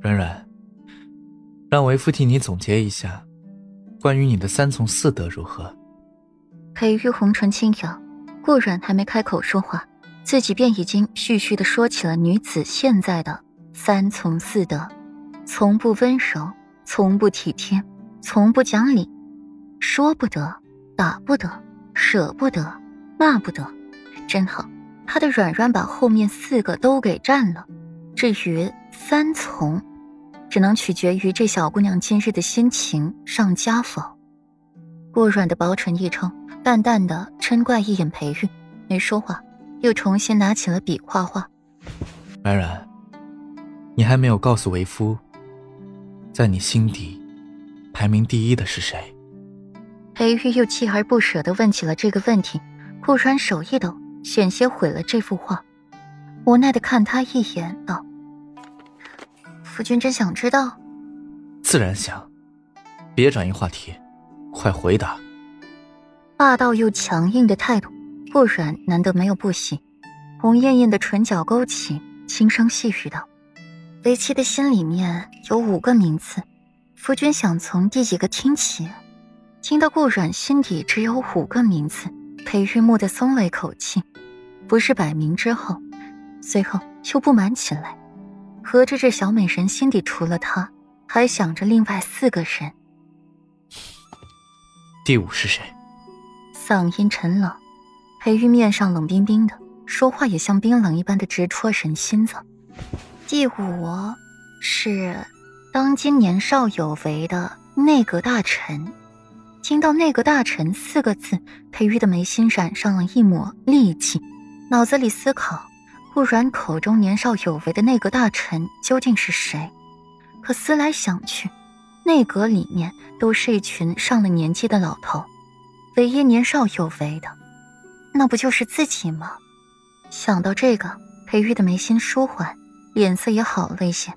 软软，让为夫替你总结一下，关于你的三从四德如何？裴玉红唇轻咬，顾软还没开口说话，自己便已经絮絮的说起了女子现在的三从四德：从不温柔，从不体贴，从不讲理，说不得，打不得，舍不得，骂不得，真好。他的软软把后面四个都给占了。至于三从，只能取决于这小姑娘今日的心情上佳否。顾软的薄唇一抽。淡淡的嗔怪一眼裴玉，没说话，又重新拿起了笔画画。软软，你还没有告诉为夫，在你心底排名第一的是谁？裴玉又锲而不舍的问起了这个问题。顾软手一抖，险些毁了这幅画，无奈的看他一眼，道：“夫君真想知道？自然想，别转移话题，快回答。”霸道又强硬的态度，顾软难得没有不喜。红艳艳的唇角勾起，轻声细语道：“为妻的心里面有五个名字，夫君想从第几个听起？”听到顾软心底只有五个名字，裴玉蓦地松了一口气。不是摆明之后，随后又不满起来。合着这小美人心底除了他，还想着另外四个人。第五是谁？嗓音沉冷，裴玉面上冷冰冰的，说话也像冰冷一般的直戳人心脏。第五是当今年少有为的内阁大臣。听到“内阁大臣”四个字，裴玉的眉心染上了一抹戾气，脑子里思考：顾软口中年少有为的内阁大臣究竟是谁？可思来想去，内阁里面都是一群上了年纪的老头。唯一年少有为的，那不就是自己吗？想到这个，裴玉的眉心舒缓，脸色也好了一些。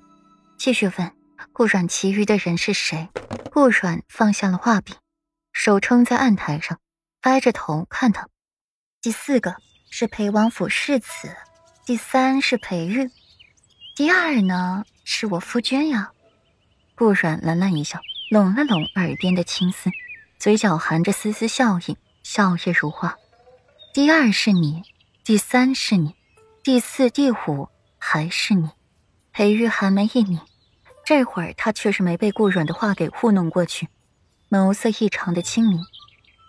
继续问顾阮，其余的人是谁？顾阮放下了画笔，手撑在案台上，歪着头看他。第四个是裴王府世子，第三是裴玉，第二呢是我夫君呀。顾阮懒懒一笑，拢了拢耳边的青丝。嘴角含着丝丝笑意，笑靥如花。第二是你，第三是你，第四、第五还是你。裴玉寒眉一拧，这会儿他却是没被顾软的话给糊弄过去，眸色异常的清明。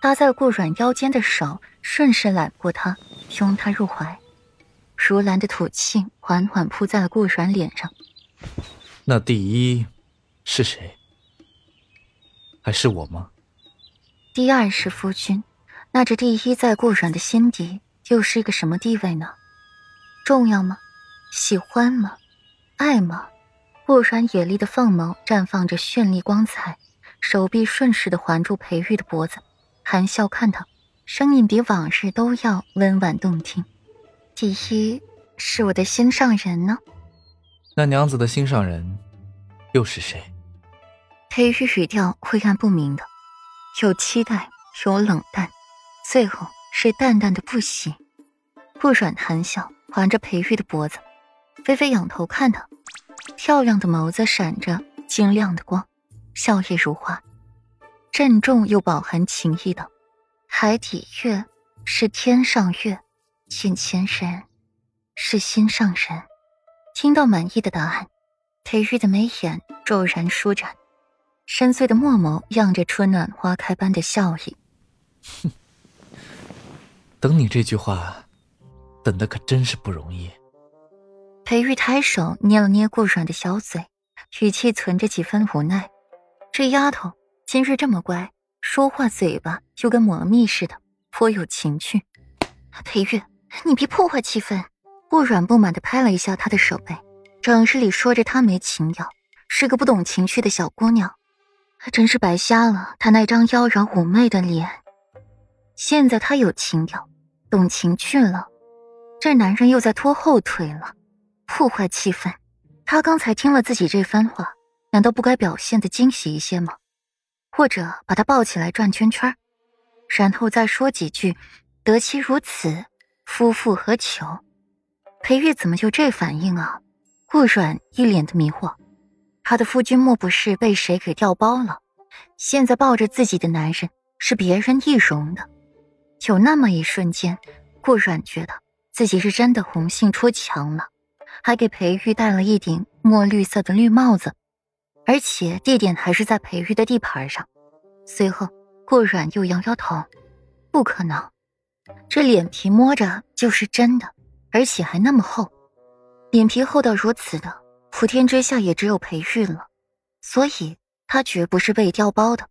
搭在顾软腰间的手顺势揽过他，拥他入怀，如兰的吐气缓缓扑在了顾软脸上。那第一是谁？还是我吗？第二是夫君，那这第一在顾软的心底又是一个什么地位呢？重要吗？喜欢吗？爱吗？顾软野丽的凤眸绽放着绚丽光彩，手臂顺势的环住裴玉的脖子，含笑看他，声音比往日都要温婉动听。第一是我的心上人呢？那娘子的心上人又是谁？裴玉语调晦暗不明的。有期待，有冷淡，最后是淡淡的不喜。顾软含笑，环着裴玉的脖子，微微仰头看他，漂亮的眸子闪着晶亮的光，笑靥如花，郑重又饱含情意的。海底月是天上月，眼前人是心上人。听到满意的答案，裴玉的眉眼骤然舒展。深邃的墨眸漾着春暖花开般的笑意。哼，等你这句话，等的可真是不容易。裴玉抬手捏了捏顾软的小嘴，语气存着几分无奈。这丫头今日这么乖，说话嘴巴就跟抹了蜜似的，颇有情趣。裴玉，你别破坏气氛。顾软不满的拍了一下他的手背，整日里说着他没情调，是个不懂情趣的小姑娘。还真是白瞎了他那张妖娆妩媚的脸。现在他有情调，懂情趣了，这男人又在拖后腿了，破坏气氛。他刚才听了自己这番话，难道不该表现的惊喜一些吗？或者把他抱起来转圈圈，然后再说几句“得妻如此，夫复何求”？裴玉怎么就这反应啊？顾软一脸的迷惑。她的夫君莫不是被谁给调包了？现在抱着自己的男人是别人易容的。有那么一瞬间，顾阮觉得自己是真的红杏出墙了，还给裴玉戴了一顶墨绿色的绿帽子，而且地点还是在裴玉的地盘上。随后，顾阮又摇摇头：“不可能，这脸皮摸着就是真的，而且还那么厚。脸皮厚到如此的，普天之下也只有裴玉了，所以他绝不是被调包的。”